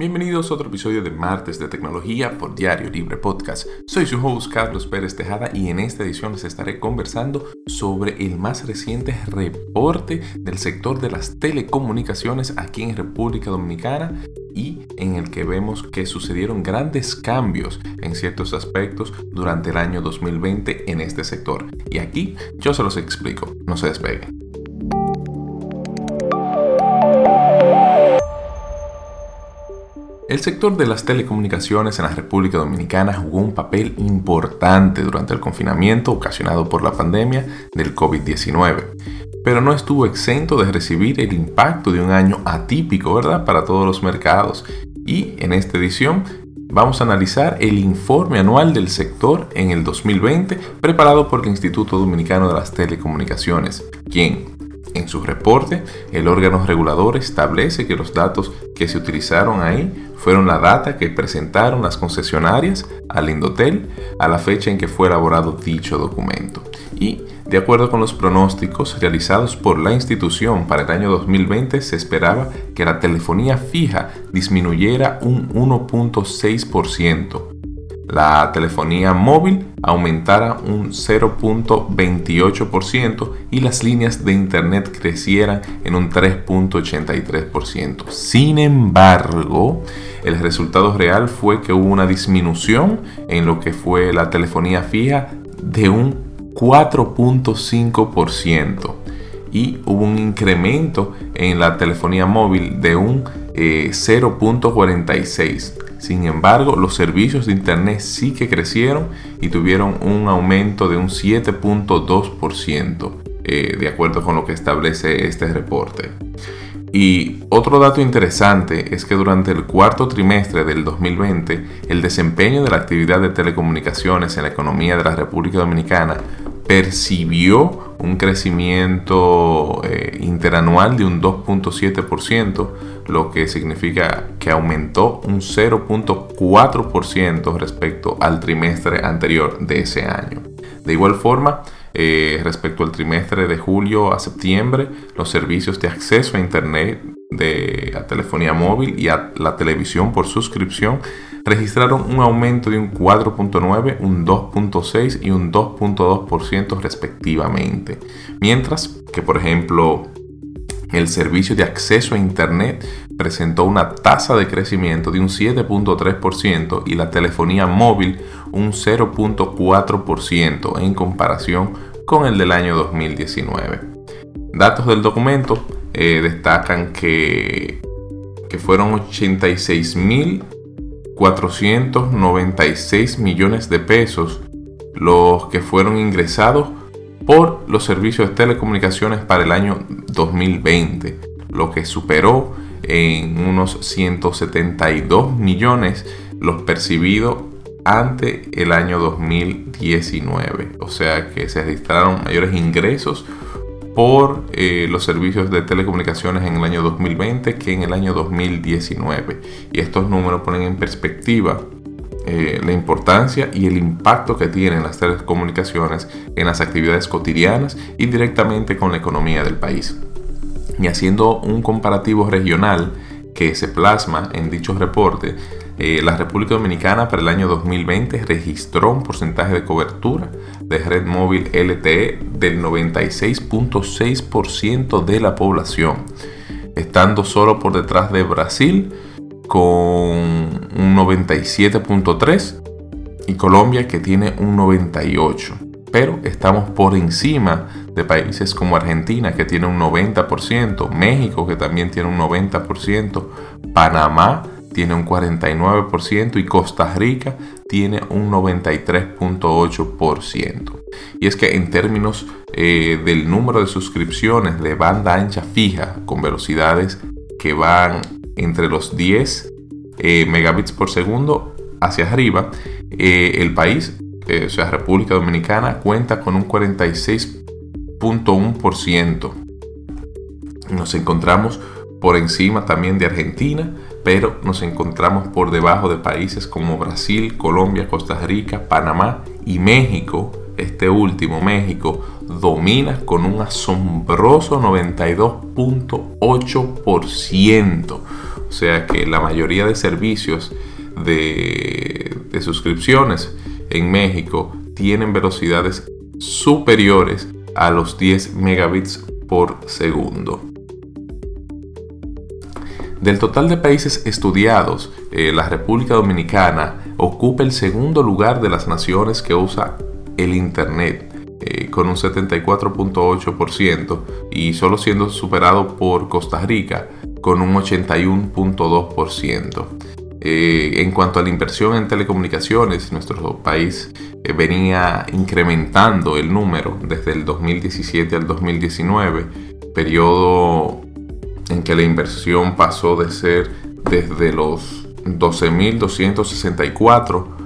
Bienvenidos a otro episodio de Martes de Tecnología por Diario Libre Podcast. Soy su host Carlos Pérez Tejada y en esta edición les estaré conversando sobre el más reciente reporte del sector de las telecomunicaciones aquí en República Dominicana y en el que vemos que sucedieron grandes cambios en ciertos aspectos durante el año 2020 en este sector. Y aquí yo se los explico, no se despeguen. El sector de las telecomunicaciones en la República Dominicana jugó un papel importante durante el confinamiento ocasionado por la pandemia del COVID-19, pero no estuvo exento de recibir el impacto de un año atípico, ¿verdad?, para todos los mercados. Y en esta edición vamos a analizar el informe anual del sector en el 2020 preparado por el Instituto Dominicano de las Telecomunicaciones, quien en su reporte, el órgano regulador establece que los datos que se utilizaron ahí fueron la data que presentaron las concesionarias al Indotel a la fecha en que fue elaborado dicho documento. Y, de acuerdo con los pronósticos realizados por la institución para el año 2020, se esperaba que la telefonía fija disminuyera un 1.6%, la telefonía móvil aumentara un 0.28% y las líneas de internet crecieran en un 3.83%. Sin embargo, el resultado real fue que hubo una disminución en lo que fue la telefonía fija de un 4.5% y hubo un incremento en la telefonía móvil de un 0.46%. Sin embargo, los servicios de Internet sí que crecieron y tuvieron un aumento de un 7.2%, eh, de acuerdo con lo que establece este reporte. Y otro dato interesante es que durante el cuarto trimestre del 2020, el desempeño de la actividad de telecomunicaciones en la economía de la República Dominicana percibió un crecimiento eh, interanual de un 2.7%, lo que significa que aumentó un 0.4% respecto al trimestre anterior de ese año. De igual forma, eh, respecto al trimestre de julio a septiembre, los servicios de acceso a Internet, de a telefonía móvil y la televisión por suscripción registraron un aumento de un 4.9, un 2.6 y un 2.2% respectivamente. Mientras que, por ejemplo, el servicio de acceso a Internet presentó una tasa de crecimiento de un 7.3% y la telefonía móvil un 0.4% en comparación con el del año 2019. Datos del documento eh, destacan que, que fueron 86.496 millones de pesos los que fueron ingresados por los servicios de telecomunicaciones para el año 2020, lo que superó en unos 172 millones los percibidos ante el año 2019. O sea que se registraron mayores ingresos por eh, los servicios de telecomunicaciones en el año 2020 que en el año 2019. Y estos números ponen en perspectiva eh, la importancia y el impacto que tienen las telecomunicaciones en las actividades cotidianas y directamente con la economía del país. Y haciendo un comparativo regional que se plasma en dicho reporte, eh, la República Dominicana para el año 2020 registró un porcentaje de cobertura de red móvil LTE del 96.6% de la población, estando solo por detrás de Brasil con un 97.3% y Colombia que tiene un 98%. Pero estamos por encima de países como Argentina que tiene un 90%, México que también tiene un 90%, Panamá tiene un 49% y Costa Rica tiene un 93.8%. Y es que en términos eh, del número de suscripciones de banda ancha fija con velocidades que van entre los 10 eh, megabits por segundo hacia arriba, eh, el país, o sea, República Dominicana, cuenta con un 46.1%. Nos encontramos por encima también de Argentina, pero nos encontramos por debajo de países como Brasil, Colombia, Costa Rica, Panamá y México. Este último, México, domina con un asombroso 92.8%. O sea que la mayoría de servicios de, suscripciones en México tienen velocidades superiores a los 10 megabits por segundo. Del total de países estudiados, eh, la República Dominicana ocupa el segundo lugar de las naciones que usa el Internet, eh, con un 74.8% y solo siendo superado por Costa Rica, con un 81.2%. Eh, en cuanto a la inversión en telecomunicaciones, nuestro país venía incrementando el número desde el 2017 al 2019, periodo en que la inversión pasó de ser desde los 12.264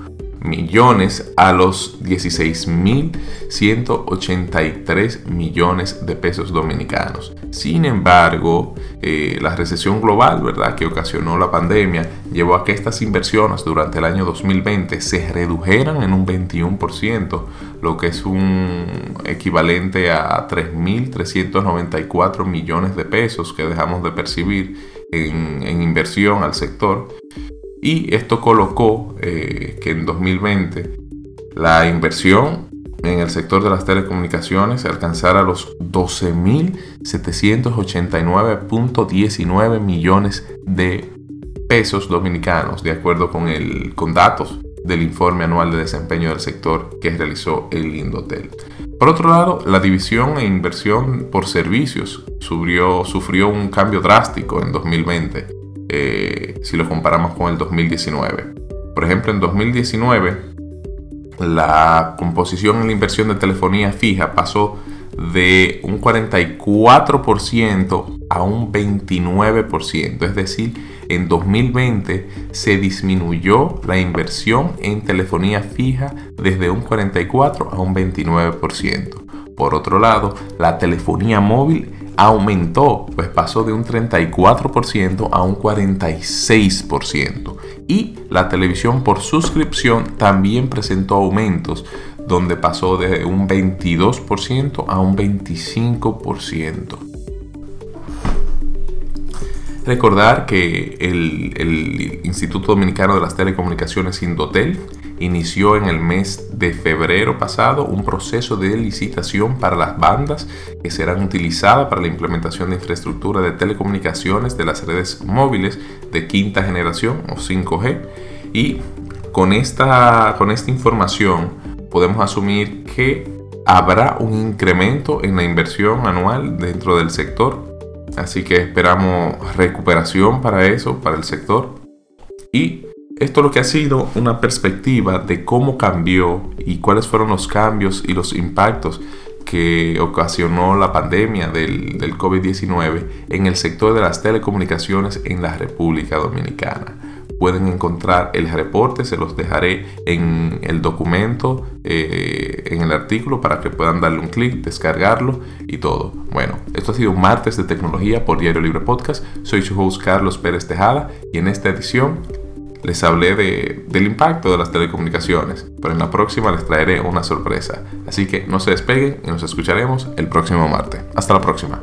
millones a los 16.183 millones de pesos dominicanos. Sin embargo, eh, la recesión global, ¿verdad?, que ocasionó la pandemia, llevó a que estas inversiones durante el año 2020 se redujeran en un 21%, lo que es un equivalente a 3.394 millones de pesos que dejamos de percibir en, en inversión al sector y esto colocó eh, que en 2020 la inversión en el sector de las telecomunicaciones alcanzara los 12.789.19 millones de pesos dominicanos, de acuerdo con, el, con datos del informe anual de desempeño del sector que realizó el Indotel. Por otro lado, la división e inversión por servicios sufrió, sufrió un cambio drástico en 2020 eh, si lo comparamos con el 2019. Por ejemplo, en 2019 la composición en la inversión de telefonía fija pasó de un 44% a un 29%. Es decir, en 2020 se disminuyó la inversión en telefonía fija desde un 44 a un 29%. Por otro lado, la telefonía móvil aumentó, pues pasó de un 34% a un 46%. Y la televisión por suscripción también presentó aumentos, donde pasó de un 22% a un 25%. Recordar que el, el, Instituto Dominicano de las Telecomunicaciones Indotel inició en el mes de febrero pasado un proceso de licitación para las bandas que serán utilizadas para la implementación de infraestructura de telecomunicaciones de las redes móviles de quinta generación o 5G. Y con esta, con esta información podemos asumir que habrá un incremento en la inversión anual dentro del sector. Así que esperamos recuperación para eso, para el sector. Y esto lo que ha sido una perspectiva de cómo cambió y cuáles fueron los cambios y los impactos que ocasionó la pandemia del, del COVID-19 en el sector de las telecomunicaciones en la República Dominicana. Pueden encontrar el reporte, se los dejaré en el documento, eh, en el artículo, para que puedan darle un clic, descargarlo y todo. Bueno, esto ha sido un martes de tecnología por Diario Libre Podcast. Soy su host Carlos Pérez Tejada y en esta edición les hablé del impacto de las telecomunicaciones, pero en la próxima les traeré una sorpresa. Así que no se despeguen y nos escucharemos el próximo martes. Hasta la próxima.